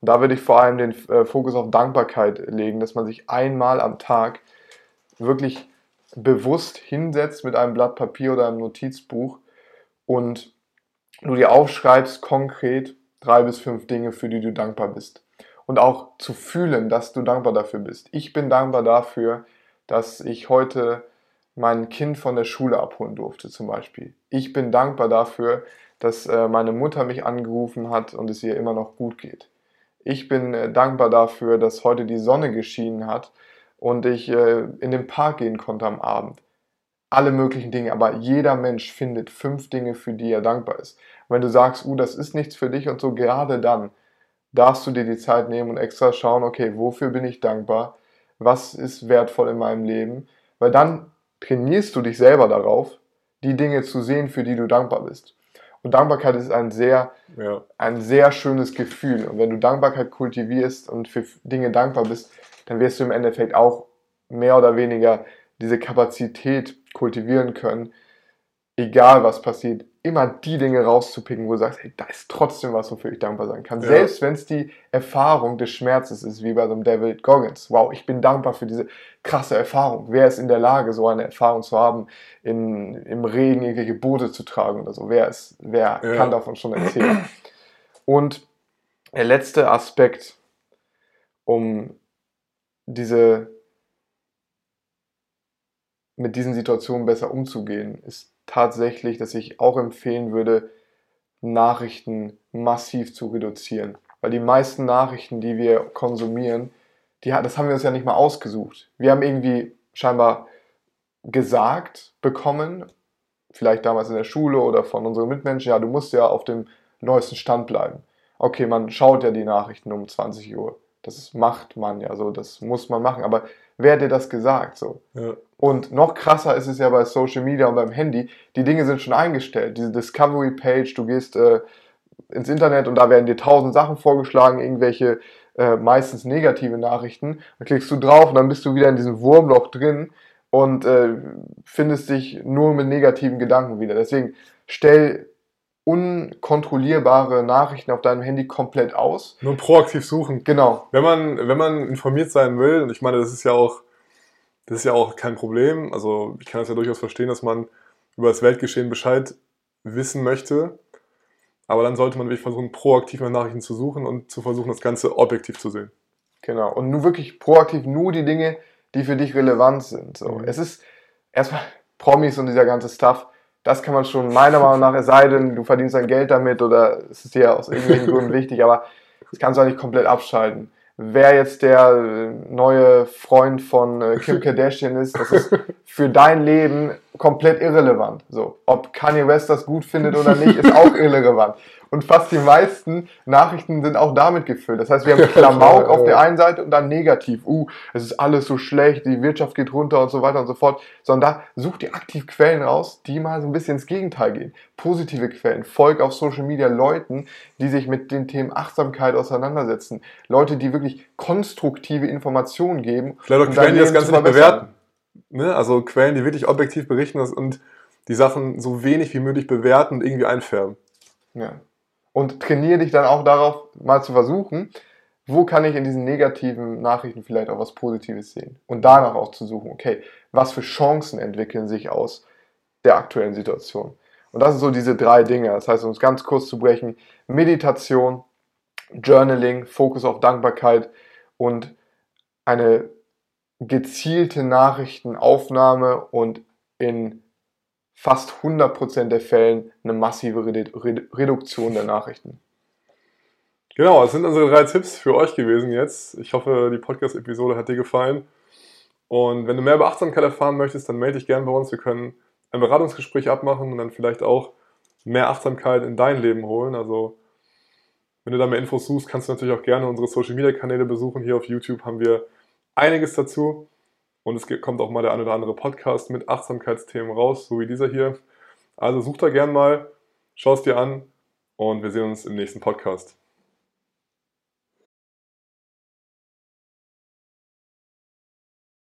[SPEAKER 2] Und da würde ich vor allem den äh, Fokus auf Dankbarkeit legen, dass man sich einmal am Tag wirklich bewusst hinsetzt mit einem Blatt Papier oder einem Notizbuch und du dir aufschreibst konkret drei bis fünf Dinge, für die du dankbar bist. Und auch zu fühlen, dass du dankbar dafür bist. Ich bin dankbar dafür, dass ich heute mein Kind von der Schule abholen durfte zum Beispiel. Ich bin dankbar dafür, dass äh, meine Mutter mich angerufen hat und es ihr immer noch gut geht. Ich bin äh, dankbar dafür, dass heute die Sonne geschienen hat und ich äh, in den Park gehen konnte am Abend. Alle möglichen Dinge, aber jeder Mensch findet fünf Dinge, für die er dankbar ist. Wenn du sagst, uh, das ist nichts für dich und so, gerade dann darfst du dir die Zeit nehmen und extra schauen, okay, wofür bin ich dankbar? Was ist wertvoll in meinem Leben? Weil dann trainierst du dich selber darauf, die Dinge zu sehen, für die du dankbar bist. Und Dankbarkeit ist ein sehr, ja. ein sehr schönes Gefühl. Und wenn du Dankbarkeit kultivierst und für Dinge dankbar bist, dann wirst du im Endeffekt auch mehr oder weniger diese Kapazität kultivieren können, egal was passiert, immer die Dinge rauszupicken, wo du sagst, hey, da ist trotzdem was, wofür ich dankbar sein kann. Ja. Selbst wenn es die Erfahrung des Schmerzes ist, wie bei so einem David Goggins. Wow, ich bin dankbar für diese krasse Erfahrung. Wer ist in der Lage, so eine Erfahrung zu haben, in, im Regen irgendwelche Boote zu tragen oder so? Wer, ist, wer ja. kann davon schon erzählen? Und der letzte Aspekt, um diese mit diesen Situationen besser umzugehen, ist tatsächlich, dass ich auch empfehlen würde, Nachrichten massiv zu reduzieren. Weil die meisten Nachrichten, die wir konsumieren, die, das haben wir uns ja nicht mal ausgesucht. Wir haben irgendwie scheinbar gesagt bekommen, vielleicht damals in der Schule oder von unseren Mitmenschen, ja, du musst ja auf dem neuesten Stand bleiben. Okay, man schaut ja die Nachrichten um 20 Uhr. Das macht man ja so, das muss man machen. Aber wer hat dir das gesagt? So? Ja. Und noch krasser ist es ja bei Social Media und beim Handy. Die Dinge sind schon eingestellt. Diese Discovery Page, du gehst äh, ins Internet und da werden dir tausend Sachen vorgeschlagen, irgendwelche äh, meistens negative Nachrichten. Dann klickst du drauf und dann bist du wieder in diesem Wurmloch drin und äh, findest dich nur mit negativen Gedanken wieder. Deswegen stell unkontrollierbare Nachrichten auf deinem Handy komplett aus.
[SPEAKER 1] Nur proaktiv suchen.
[SPEAKER 2] Genau.
[SPEAKER 1] Wenn man, wenn man informiert sein will, und ich meine, das ist ja auch, das ist ja auch kein Problem. Also ich kann es ja durchaus verstehen, dass man über das Weltgeschehen Bescheid wissen möchte. Aber dann sollte man wirklich versuchen, proaktiv nach Nachrichten zu suchen und zu versuchen, das Ganze objektiv zu sehen.
[SPEAKER 2] Genau. Und nur wirklich proaktiv nur die Dinge, die für dich relevant sind. So. Mhm. Es ist erstmal Promis und dieser ganze Stuff. Das kann man schon meiner Meinung nach, es sei denn, du verdienst dein Geld damit oder es ist dir aus irgendwelchen [LAUGHS] Gründen wichtig, aber das kannst du auch nicht komplett abschalten. Wer jetzt der äh, neue Freund von äh, Kim [LAUGHS] Kardashian ist, das ist für dein Leben komplett irrelevant. So, ob Kanye West das gut findet oder nicht, ist auch [LAUGHS] irrelevant. Und fast die meisten Nachrichten sind auch damit gefüllt. Das heißt, wir haben Klamauk auf der einen Seite und dann negativ. Uh, es ist alles so schlecht, die Wirtschaft geht runter und so weiter und so fort. Sondern da such dir aktiv Quellen raus, die mal so ein bisschen ins Gegenteil gehen. Positive Quellen. Folg auf Social Media Leuten, die sich mit den Themen Achtsamkeit auseinandersetzen. Leute, die wirklich konstruktive Informationen geben.
[SPEAKER 1] Vielleicht auch Quellen, die das Ganze nicht bewerten. Ne? Also Quellen, die wirklich objektiv berichten und die Sachen so wenig wie möglich bewerten und irgendwie einfärben.
[SPEAKER 2] Ja und trainiere dich dann auch darauf, mal zu versuchen, wo kann ich in diesen negativen Nachrichten vielleicht auch was Positives sehen? Und danach auch zu suchen, okay, was für Chancen entwickeln sich aus der aktuellen Situation? Und das sind so diese drei Dinge. Das heißt, um es ganz kurz zu brechen, Meditation, Journaling, Fokus auf Dankbarkeit und eine gezielte Nachrichtenaufnahme und in fast 100% der Fällen eine massive Reduktion der Nachrichten.
[SPEAKER 1] Genau, das sind unsere drei Tipps für euch gewesen jetzt. Ich hoffe, die Podcast-Episode hat dir gefallen. Und wenn du mehr über Achtsamkeit erfahren möchtest, dann melde dich gerne bei uns. Wir können ein Beratungsgespräch abmachen und dann vielleicht auch mehr Achtsamkeit in dein Leben holen. Also, wenn du da mehr Infos suchst, kannst du natürlich auch gerne unsere Social Media Kanäle besuchen. Hier auf YouTube haben wir einiges dazu. Und es kommt auch mal der ein oder andere Podcast mit Achtsamkeitsthemen raus, so wie dieser hier. Also such da gern mal, schau es dir an und wir sehen uns im nächsten Podcast.